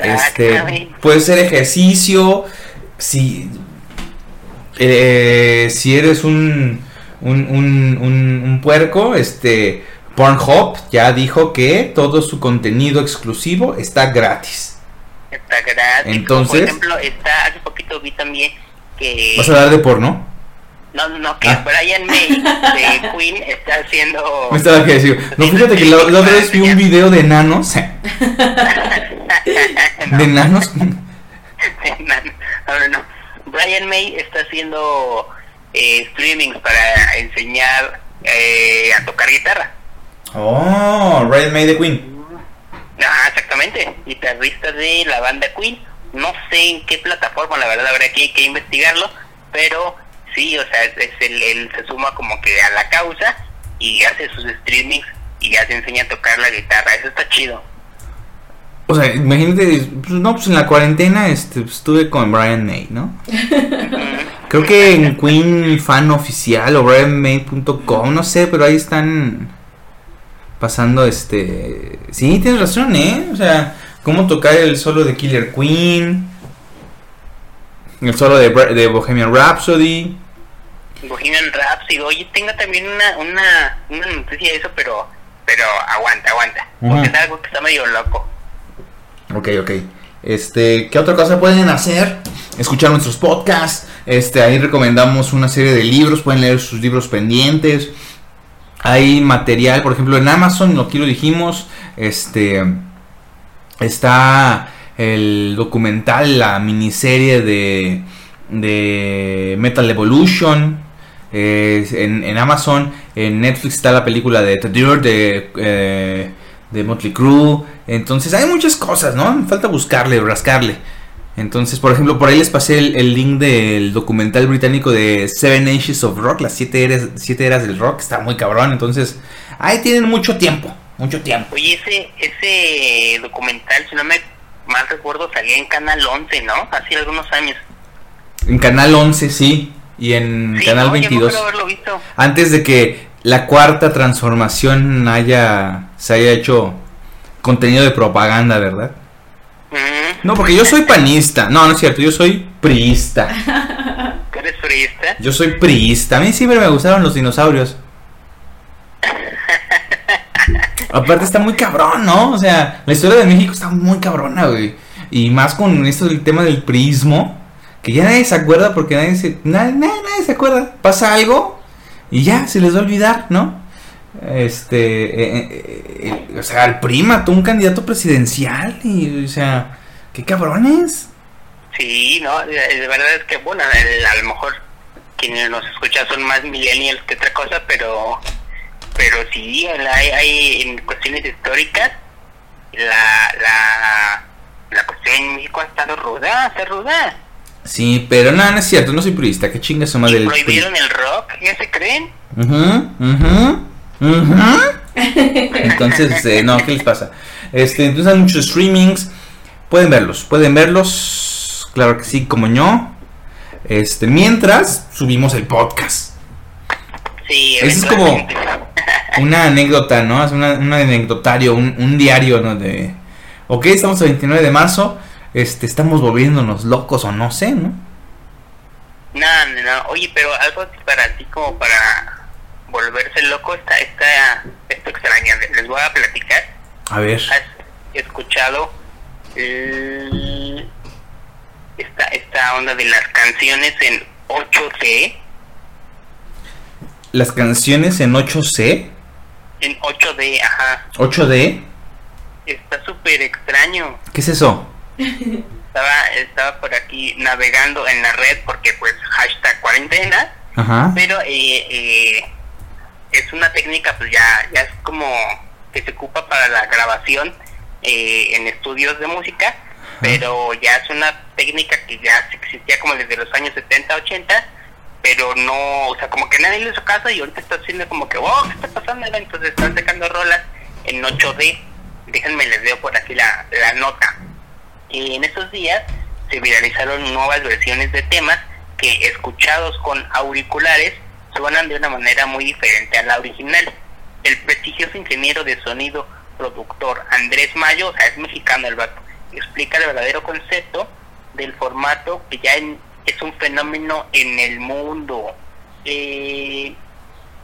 Este, puede ser ejercicio. Si, eh, si eres un, un, un- un puerco, este, Pornhub ya dijo que todo su contenido exclusivo está gratis. Está gratis. Entonces- Por ejemplo, está, hace poquito vi también que... ¿Vas a hablar de porno? No, no, no, que Ah. Brian May de [laughs] Queen está haciendo... Me estaba que decir. No, fíjate que la, la otra vez vi un video de nanos. [laughs] [laughs] De nanos. no, no, no. Brian May está haciendo eh, streamings para enseñar eh, a tocar guitarra. Oh, Red May de Queen. Ah, exactamente, guitarrista de la banda Queen. No sé en qué plataforma, la verdad habrá que, que investigarlo, pero sí, o sea, es, es el, él se suma como que a la causa y hace sus streamings y ya se enseña a tocar la guitarra. Eso está chido. O sea, imagínate, pues, no, pues en la cuarentena este, pues, estuve con Brian May, ¿no? Creo que en Queen Fan Oficial o BrianMay.com, no sé, pero ahí están pasando este... Sí, tienes razón, ¿eh? O sea, cómo tocar el solo de Killer Queen, el solo de, Bohemian Rhapsody. Bohemian Rhapsody, oye, tengo también una, una, una noticia de eso, pero pero aguanta, aguanta. Porque es algo que está medio loco. Ok, ok. Este, ¿qué otra cosa pueden hacer? Escuchar nuestros podcasts. Este, ahí recomendamos una serie de libros. Pueden leer sus libros pendientes. Hay material, por ejemplo, en Amazon, aquí lo dijimos. Este, está el documental, la miniserie de, de Metal Evolution. En, en Amazon, en Netflix está la película de The Dirt de, eh, de Motley Crue. Entonces hay muchas cosas, ¿no? Falta buscarle, rascarle. Entonces, por ejemplo, por ahí les pasé el, el link del documental británico de Seven Ages of Rock, las siete eras, siete eras del rock, está muy cabrón. Entonces, ahí tienen mucho tiempo, mucho tiempo. Oye, ese, ese documental, si no me mal recuerdo, salía en Canal 11, ¿no? Hace algunos años. En Canal 11, sí, y en Sí, Canal ¿no? Yo me 22. acuerdo haberlo visto. Antes de que la cuarta transformación haya se haya hecho contenido de propaganda, ¿verdad? No, porque yo soy panista. No, no es cierto, yo soy priista. [laughs] ¿Tú eres friista? Yo soy priista. A mí siempre me gustaron los dinosaurios. [laughs] Aparte está muy cabrón, ¿no? O sea, la historia de México está muy cabrona, güey. Y más con esto del tema del prismo, que ya nadie se acuerda porque nadie se nadie, nadie, nadie se acuerda. Pasa algo y ya se les va a olvidar, ¿no? Este, eh, eh, eh, o sea, el PRI mató un candidato presidencial y, o sea, qué cabrones. Sí, no, de, verdad es que, bueno, el- a lo mejor quienes nos escuchan son más millennials que otra cosa, pero pero sí, hay, hay en cuestiones históricas, la, la, la cuestión en México ha estado ruda, está ruda. Sí, pero no, no es cierto, no soy priista, qué chingas su madre Y prohibieron el rock, ¿ya se creen? Ujú, Entonces, eh, no, ¿qué les pasa? Este, entonces hay muchos streamings. Pueden verlos, pueden verlos. Claro que sí, como yo. Este, mientras subimos el podcast. Sí, Ese es como-. Una anécdota, ¿no? Es una, un anecdotario, un, un diario, ¿no? De, ok, estamos a 29 de marzo. Este, estamos volviéndonos locos o no sé, ¿no? No, no, no. Oye, pero algo así para ti como para volverse loco está, está esto extraña. Les voy a platicar. A ver. ¿Has escuchado el- esta, esta onda de las canciones en 8D? Las canciones en 8C, En 8D, ajá. 8D. Está súper extraño. ¿Qué es eso? Estaba, estaba por aquí navegando en la red porque pues hashtag cuarentena. Ajá. pero eh, eh, es una técnica pues ya ya es como que se ocupa para la grabación eh, en estudios de música pero ya es una técnica que ya existía como desde los años 70 80 pero no o sea como que nadie le hizo caso y ahorita está haciendo como que wow qué está pasando entonces están sacando rolas en 8D déjenme les veo por aquí la, la nota. Y en esos días se viralizaron nuevas versiones de temas que escuchados con auriculares de una manera muy diferente a la original. El prestigioso ingeniero de sonido productor Andrés Mayo, o sea, es mexicano el vato, explica el verdadero concepto del formato que ya en- es un fenómeno en el mundo. Eh,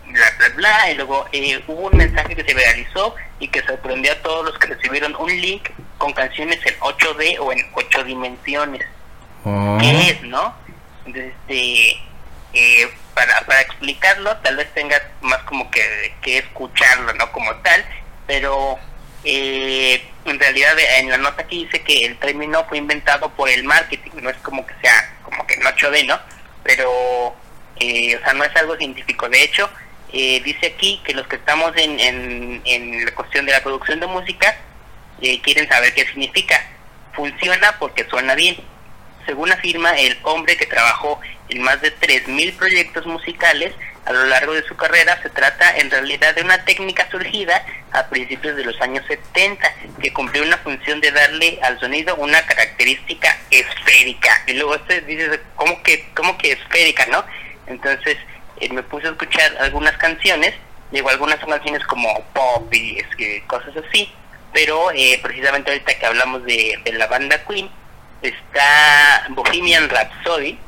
bla bla bla y luego eh, hubo un mensaje que se viralizó y que sorprendió a todos los que recibieron un link con canciones en 8D o en 8 dimensiones Oh. qué es, ¿no? Entonces, este, para, explicarlo, tal vez tengas más como que, que escucharlo, ¿no? Como tal, pero eh, en realidad en la nota aquí dice que el término fue inventado por el marketing, no es como que sea como que en 8D, ¿no? Pero, eh, o sea, no es algo científico. De hecho, eh, dice aquí que los que estamos en, en, en la cuestión de la producción de música eh, quieren saber qué significa. Funciona porque suena bien. Según afirma el hombre que trabajó en más de 3.000 proyectos musicales a lo largo de su carrera, se trata en realidad de una técnica surgida a principios de los años 70 que cumplió una función de darle al sonido una característica esférica. Y luego usted dice, ¿cómo que, cómo que esférica, no? Entonces eh, me puse a escuchar algunas canciones, digo, algunas son canciones como pop y cosas así, pero eh, precisamente ahorita que hablamos de, de la banda Queen, está Bohemian Rhapsody,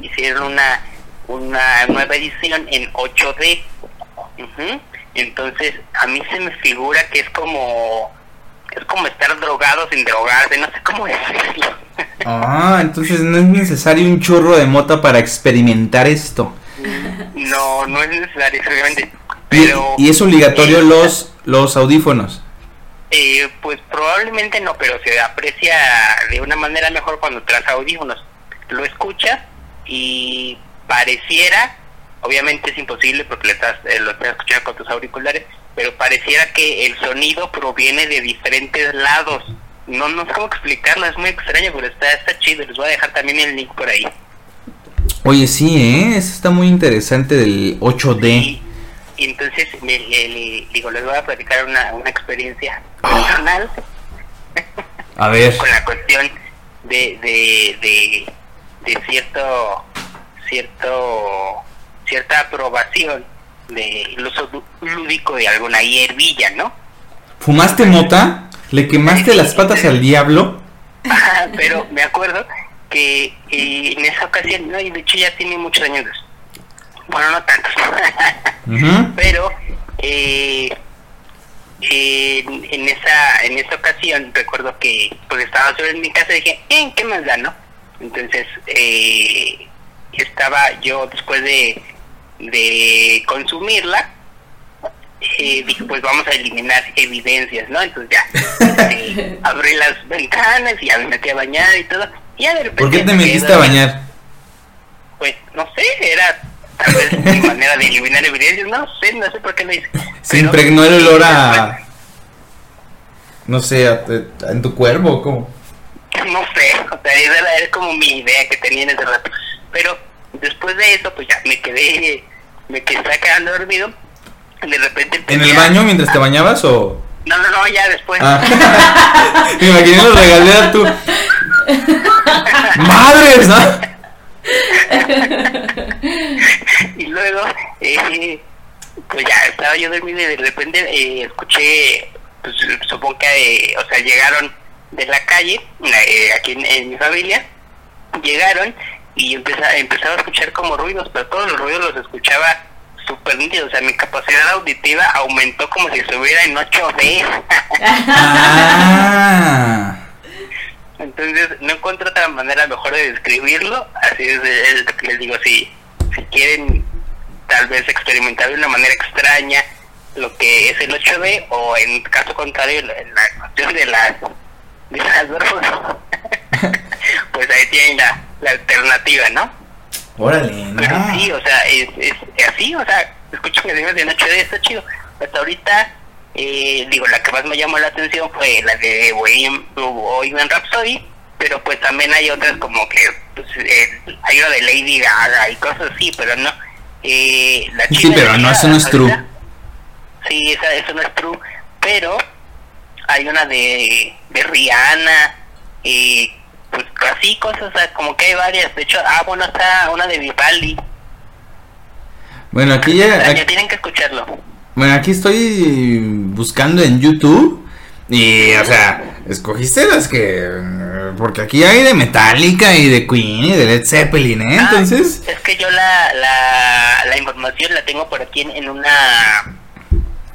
hicieron una una nueva edición en 8D. Ujú. Entonces, a mí se me figura que es como es como estar drogado sin drogarse, no sé cómo [laughs] decirlo. Ah, entonces no es necesario un churro de mota para experimentar esto. no, no es necesario, obviamente. Y, Pero y es obligatorio los, los audífonos. Eh, pues probablemente no, pero se aprecia de una manera mejor cuando traes audífonos. Lo escuchas y pareciera, obviamente es imposible porque le estás, eh, lo estás escuchando con tus auriculares, pero pareciera que el sonido proviene de diferentes lados. No, no sé cómo explicarlo, es muy extraño, pero está, está chido. Les voy a dejar también el link por ahí. Oye, sí, ¿eh? Eso está muy interesante del 8D. Y, y entonces, me- le- le- digo, les voy a platicar una, una experiencia Ah. personal. A ver. con la cuestión de, de, de, de cierto cierto cierta aprobación del uso lú- lúdico de alguna hierbilla, ¿no? ¿Fumaste mota? ¿Le quemaste las patas al diablo? [laughs] Pero me acuerdo que eh, en esa ocasión, no, y de hecho ya tiene muchos años. Bueno, no tantos. [laughs] Pero eh, en, en esa en esa ocasión recuerdo que pues estaba solo en mi casa y dije "Eh, qué más da no entonces eh, estaba yo después de de consumirla eh, dije pues vamos a eliminar evidencias no entonces ya [laughs] eh, abrí las ventanas y ya me metí a bañar y todo. Y ya de repente ¿Por qué te metiste a bañar? pues no sé era tal vez mi manera de eliminar evidencias no sé no sé por qué lo hice ¿Se Pero- impregnó el olor a... No sé, a- a- en tu cuerpo cómo? [laughs] no sé, o sea, esa era, era como mi idea que tenía en ese rato. Pero después de eso, pues ya me quedé, me quedé quedando dormido. De repente ¿En el a- baño mientras te bañabas o...? No, no, no, ya después. Ah. [laughs] Me imaginé los regaderas tú. [laughs] ¡Madres! ¿no? [laughs] Y luego, eh, pues ya estaba yo dormido y de repente eh, escuché, pues supongo que, eh, o sea, llegaron de la calle, eh, aquí en, mi familia, llegaron y empezaba, empezaba a escuchar como ruidos, pero todos los ruidos los escuchaba súper nítidos, o sea, mi capacidad auditiva aumentó como si estuviera en 8D. [laughs] Ah. Entonces no encuentro otra manera mejor de describirlo, así es, es lo que les digo, si, si quieren tal vez experimentar de una manera extraña lo que es el 8D o en caso contrario la, cuestión de las de las drogas, [laughs] pues ahí tienen la, la alternativa, ¿no? Órale, Pero sí, o sea, es, es así, o sea, escucho canciones de 8D, está chido. Hasta ahorita, eh, digo, la que más me llamó la atención fue la de Bohemian Bohemian Rhapsody, pero pues también hay otras como que, pues, eh, hay una de Lady Gaga y cosas así, pero no. Eh, la Sí, china pero no, eso no es true. Sí, esa, eso no es true, pero hay una de, de Rihanna y pues así cosas, o sea, como que hay varias. De hecho, ah, bueno, está una de Vivaldi. Bueno, aquí ya... Aquí- tienen que escucharlo. Bueno, aquí estoy buscando en YouTube. Y, o sea, escogiste las que. Porque aquí hay de Metallica y de Queen y de Led Zeppelin, ¿eh? Ah, Entonces. es que yo la, la, la información la tengo por aquí en, en una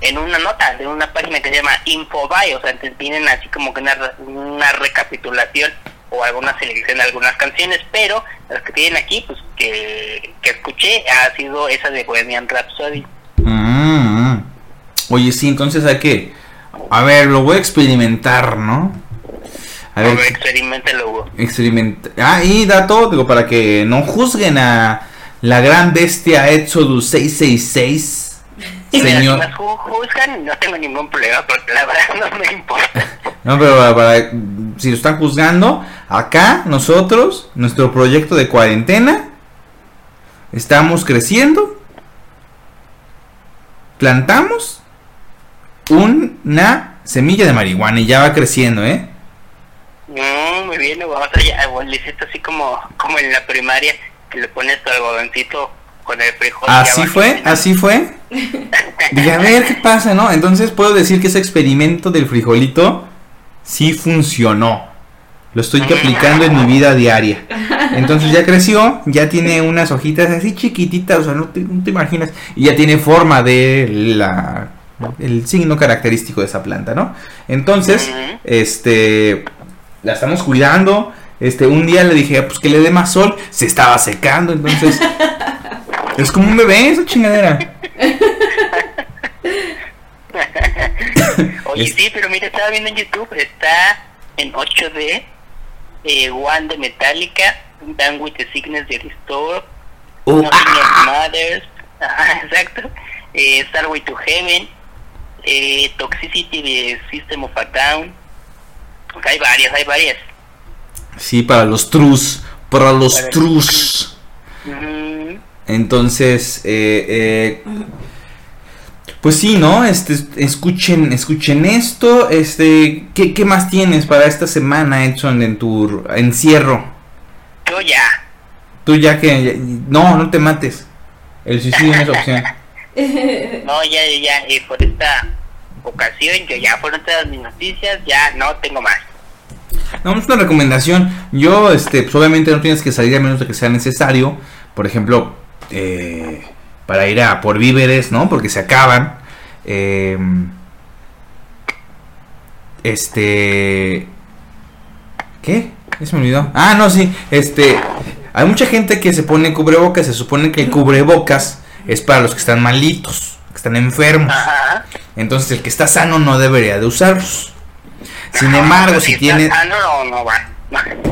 en una nota de una página que se llama Infobae, o sea, te vienen así como que una, una recapitulación o alguna selección de algunas canciones, pero las que tienen aquí, pues que, que escuché, ha sido esa de Bohemian Rhapsody. Mm. Oye, sí, entonces hay que... A ver, lo voy a experimentar, ¿no? A ver, experimentalo, Hugo. Ah, y dato, digo, para que no juzguen a la gran bestia Exodus 666. Mira, Señor... Si juzgan, no tengo ningún problema, porque la verdad [laughs] no me importa. No, pero para, para- si lo están juzgando, acá nosotros, nuestro proyecto de cuarentena, estamos creciendo, plantamos una semilla de marihuana y ya va creciendo, ¿eh? Mm, muy bien, vamos allá. Hiciste así como, como en la primaria, que le pones tu algodoncito con el frijol. y Así fue, así fue. Dije, a ver qué pasa, ¿no? Entonces puedo decir que ese experimento del frijolito sí funcionó. Lo estoy [laughs] aplicando en mi vida diaria. Entonces ya creció, ya tiene unas hojitas así chiquititas, o sea, no te, no te imaginas. Y ya tiene forma de la el signo característico de esa planta, ¿no? Entonces, este la estamos cuidando. Este, un día le dije, pues que le dé más sol, se estaba secando, entonces [laughs] es como un bebé esa chingadera. [laughs] Oye, sí, pero mira, estaba viendo en YouTube, está en 8D, eh, One de Metallica, Done with the Sickness de Restore, Oh, Nothing Else Matters, ajá, exacto, eh, Starway to Heaven, eh, Toxicity de System of a Down, hay varias, hay varias. Sí, para los trus, para los Para los trus. Entonces, eh, eh, pues sí, ¿no? Este, escuchen, escuchen esto. Este, ¿qué, qué más tienes para esta semana, Edson, en tu encierro? yo ya, Tú ya que, no, no te mates. El suicidio no es opción. [laughs] [laughs] no, ya, ya, ya, eh, por esta ocasión, yo ya fueron todas mis noticias, ya no tengo más. No, es una recomendación. Yo, este, pues obviamente no tienes que salir a menos de que sea necesario. Por ejemplo, eh, para ir a por víveres, ¿no? Porque se acaban. Eh, este. ¿Qué? Ya se me olvidó. Ah, no, sí. Este. Hay mucha gente que se pone cubrebocas. Se supone que el cubrebocas es para los que están malitos, que están enfermos. Ajá. Entonces, el que está sano no debería de usarlos. Sin embargo, si tienes. sano, no, no va.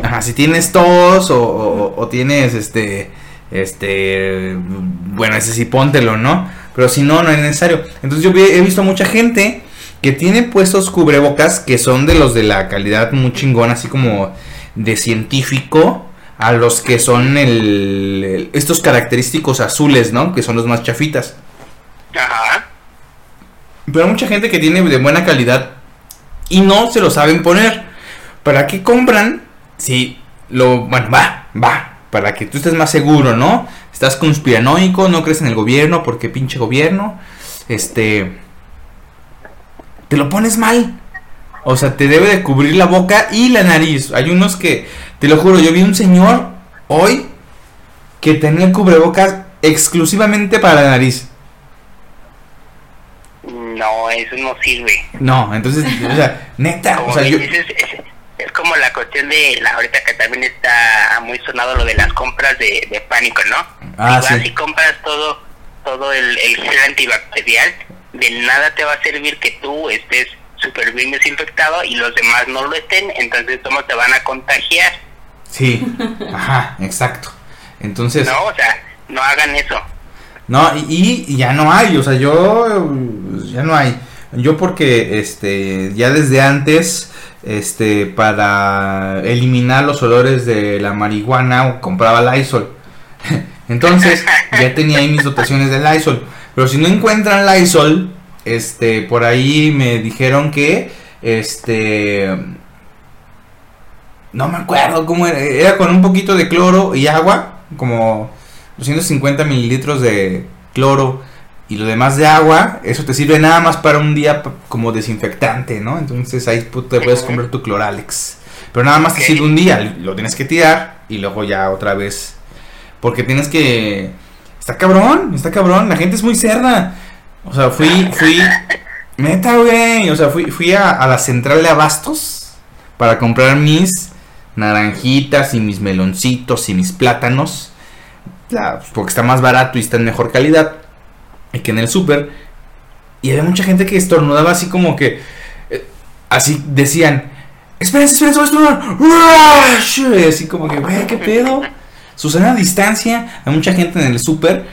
Ajá, si tienes tos o, o- o tienes este, este, bueno, ese sí póntelo, ¿no? Pero si no, no es necesario. Entonces yo he visto mucha gente que tiene puestos cubrebocas que son de los de la calidad muy chingona, así como de científico, a los que son el, el- estos característicos azules, ¿no? Que son los más chafitas. Ajá. Pero mucha gente que tiene de buena calidad y no se lo saben poner. ¿Para qué compran? Si lo. Bueno, va, va. Para que tú estés más seguro, ¿no? Estás conspiranoico, no crees en el gobierno, porque pinche gobierno. Este. Te lo pones mal. O sea, te debe de cubrir la boca y la nariz. Hay unos que, te lo juro, yo vi un señor hoy que tenía el cubrebocas exclusivamente para la nariz. No, eso no sirve. No, entonces, o sea, neta, o sea, yo, dices, es, como la cuestión de la ahorita que también está muy sonado lo de las compras de, de pánico, ¿no? Ah, si vas sí. y compras todo todo el, el gel antibacterial, de nada te va a servir que tú estés súper bien desinfectado y los demás no lo estén, entonces cómo te van a contagiar, Sí, ajá, exacto. Entonces, ¿no? O sea, no hagan eso. no, y, y ya no hay, o sea, yo ya no hay. Yo porque este ya desde antes este para eliminar los olores de la marihuana compraba Lysol. [laughs] Entonces, ya tenía ahí mis dotaciones de Lysol, pero si no encuentran Lysol, este por ahí me dijeron que este no me acuerdo cómo era, era con un poquito de cloro y agua, como 250 mililitros de cloro y lo demás de agua, eso te sirve nada más para un día como desinfectante, ¿no? Entonces ahí te puedes comprar tu Cloralex. Pero nada más te sirve un día, lo tienes que tirar y luego ya otra vez. Porque tienes que... Está cabrón, está cabrón, la gente es muy cerda. O sea, fui, fui... Neta, güey. O sea, fui, fui a, a la central de abastos para comprar mis naranjitas y mis meloncitos y mis plátanos. la- porque está más barato y está en mejor calidad que en el súper. Y había mucha gente que estornudaba así como que... eh, así decían... Espérense, espérense, voy a estornudar". Y Así como que, güey, ¿qué pedo? Susana distancia. Hay mucha gente en el súper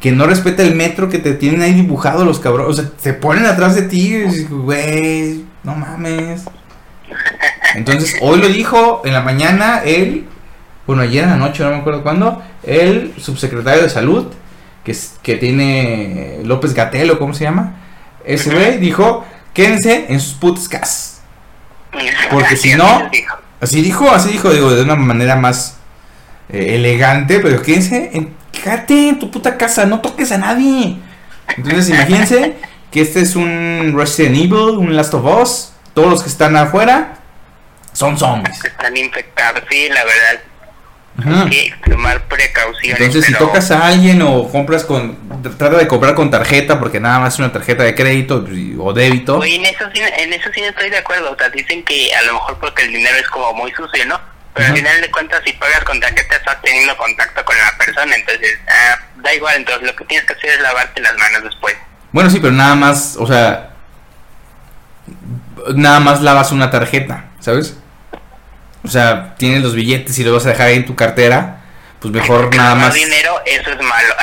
que no respeta el metro que te tienen ahí dibujado los cabrones. O sea, se ponen atrás de ti. y Güey, no mames. Entonces, hoy lo dijo en la mañana él, bueno, ayer en la noche, no me acuerdo cuándo, el subsecretario de salud, que, tiene López Gatelo, ¿cómo se llama? Ese güey dijo, quédense en sus putas casas. Porque si no-. Así dijo, así dijo, digo, de una manera más eh, elegante, pero quédense, en, quédate en tu puta casa, no toques a nadie. Entonces imagínense que este es un Resident Evil, un Last of Us, todos los que están afuera son zombies. Están infectados, sí, la verdad. Ujú. Hay que tomar precauciones. Entonces si tocas a alguien o compras con, trata de comprar con tarjeta, porque nada más es una tarjeta de crédito o débito. Oye, en eso, sí, en eso sí no estoy de acuerdo. O sea, dicen que a lo mejor porque el dinero es como muy sucio, ¿no? Pero al final de cuentas, si pagas con tarjeta, estás teniendo contacto con la persona. Entonces, ah, da igual. Entonces, lo que tienes que hacer es lavarte las manos después. Bueno, sí, pero nada más, o sea, nada más lavas una tarjeta, ¿sabes? O sea, tienes los billetes y los vas a dejar ahí en tu cartera, pues mejor nada más. dinero, eso es malo.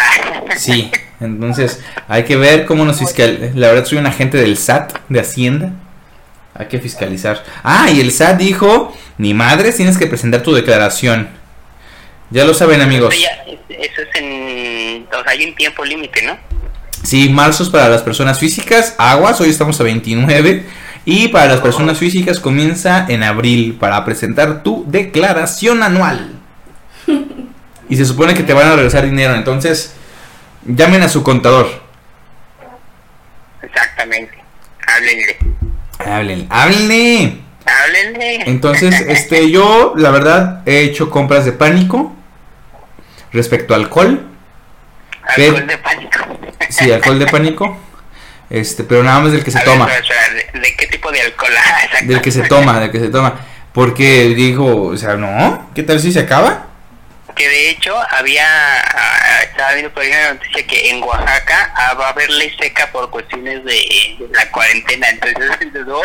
[laughs] Sí, entonces hay que ver cómo nos fiscal. La verdad soy un agente del SAT, de Hacienda. Hay que fiscalizar. Ah, y el SAT dijo, ni madres, tienes que presentar tu declaración. Ya lo saben amigos. Eso, ya- eso es en... O sea, hay un tiempo límite, ¿no? Sí, marzo es para las personas físicas, aguas, hoy estamos a 29. Y para las personas físicas comienza en abril para presentar tu declaración anual. Y se supone que te van a regresar dinero, entonces llamen a su contador. Exactamente. Háblenle. Háblenle, háblenle. Háblenle. Entonces, este, yo, la verdad, he hecho compras de pánico respecto a alcohol. Alcohol de pánico. Sí, alcohol de pánico. Este, pero nada más del que se ver, toma. ¿de, de qué tipo de alcohol? [laughs] Ah. Del que se toma, del que se toma. Porque digo, o sea, no, ¿qué tal si se acaba? Que de hecho había, ah, estaba viendo por ahí una noticia que en Oaxaca ah, va a haber ley seca por cuestiones de, de la cuarentena. Entonces, [laughs] no.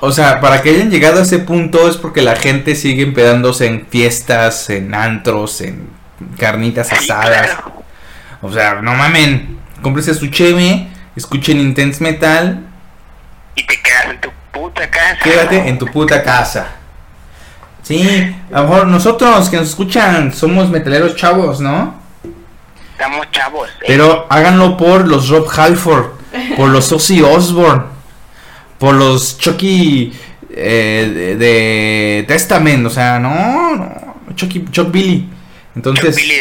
O sea, para que hayan llegado a ese punto es porque la gente sigue empedándose en fiestas, en antros, en carnitas Sí, asadas. claro. O sea, no mamen, cómprese su cheve, escuchen Intense Metal, Y te quedas en tu puta casa. quédate en tu puta casa. Sí, a lo mejor nosotros que nos escuchan somos metaleros chavos, ¿no? Estamos chavos. eh. Pero háganlo por los Rob Halford, por los Ozzy Osbourne, por los Chucky eh, de, de Testament, o sea, no, no, Chucky, Chuck Billy. Entonces, Billy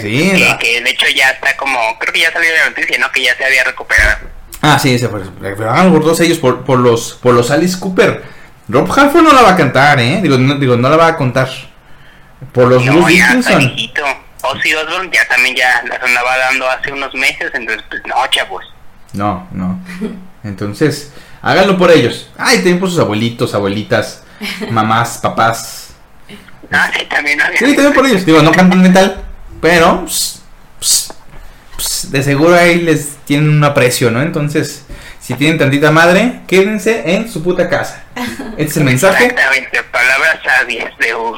sí, que, la- que de hecho ya está como, creo que ya salió la noticia, ¿no? Que ya se había recuperado. ah, sí, pero háganlo por todos ellos, por, por los, por los Alice Cooper. Rob Halford no la va a cantar, eh, digo, no, digo, no la va a contar. Por los no, Bruce ya Dickinson. Ozzy Osbourne ya también ya las andaba dando hace unos meses, entonces pues no, chavos. No, no. Entonces, háganlo por ellos. Ay, también por sus abuelitos, abuelitas, mamás, papás. Ah, sí, también había. Sí, también por ellos. Digo, no cantan metal, pero ps, ps, ps, de seguro ahí les tienen un aprecio, ¿no? Entonces, si tienen tantita madre, quédense en su puta casa. Este es el mensaje. Exactamente, palabras sabias de Hugo.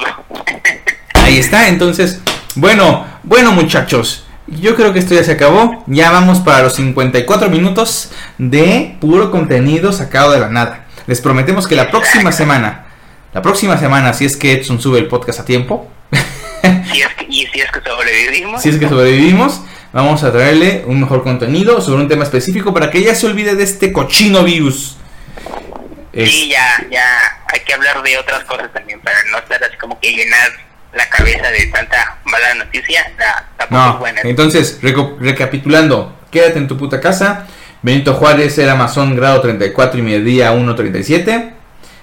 Ahí está, entonces, bueno, bueno muchachos, yo creo que esto ya se acabó. Ya vamos para los 54 minutos de puro contenido sacado de la nada. Les prometemos que la próxima semana, la próxima semana, si es que Edson sube el podcast a tiempo, si es que, y si es que sobrevivimos, si es que sobrevivimos, vamos a traerle un mejor contenido sobre un tema específico para que ella se olvide de este cochino virus. Es- sí, ya, ya hay que hablar de otras cosas también para no estar así como que llenar la cabeza de tanta mala noticia. La, tampoco es No, buena. entonces, recapitulando, quédate en tu puta casa. Benito Juárez era masón grado 34 y medía 1.37.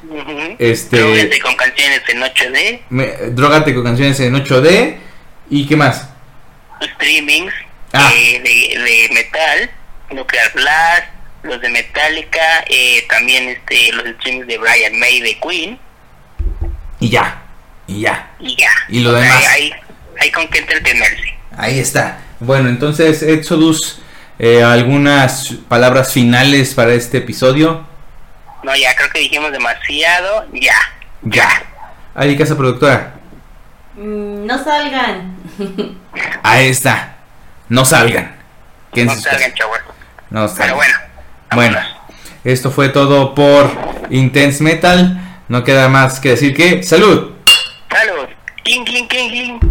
Ujú. este- Drogate con canciones en 8D, Me- Drogate con canciones en 8D. ¿Y qué más? streamings Ah. eh, de, de metal, Nuclear Blast, los de Metallica, eh, también este los streamings de Brian May de Queen. Y ya. Y ya. y ya. Y lo demás. Hay, hay con qué entretenerse. Ahí está. Bueno, entonces, Exodus, eh, algunas palabras finales para este episodio. No, ya creo que dijimos demasiado. Ya. Ya. Ari, casa productora. Mm, No salgan. [laughs] Ahí está. No salgan. No salgan, chavos. No salgan. Pero bueno. Bueno, esto fue todo por Intense Metal. No queda más que decir que salud. Salud. Cling, cling, cling, cling. [laughs]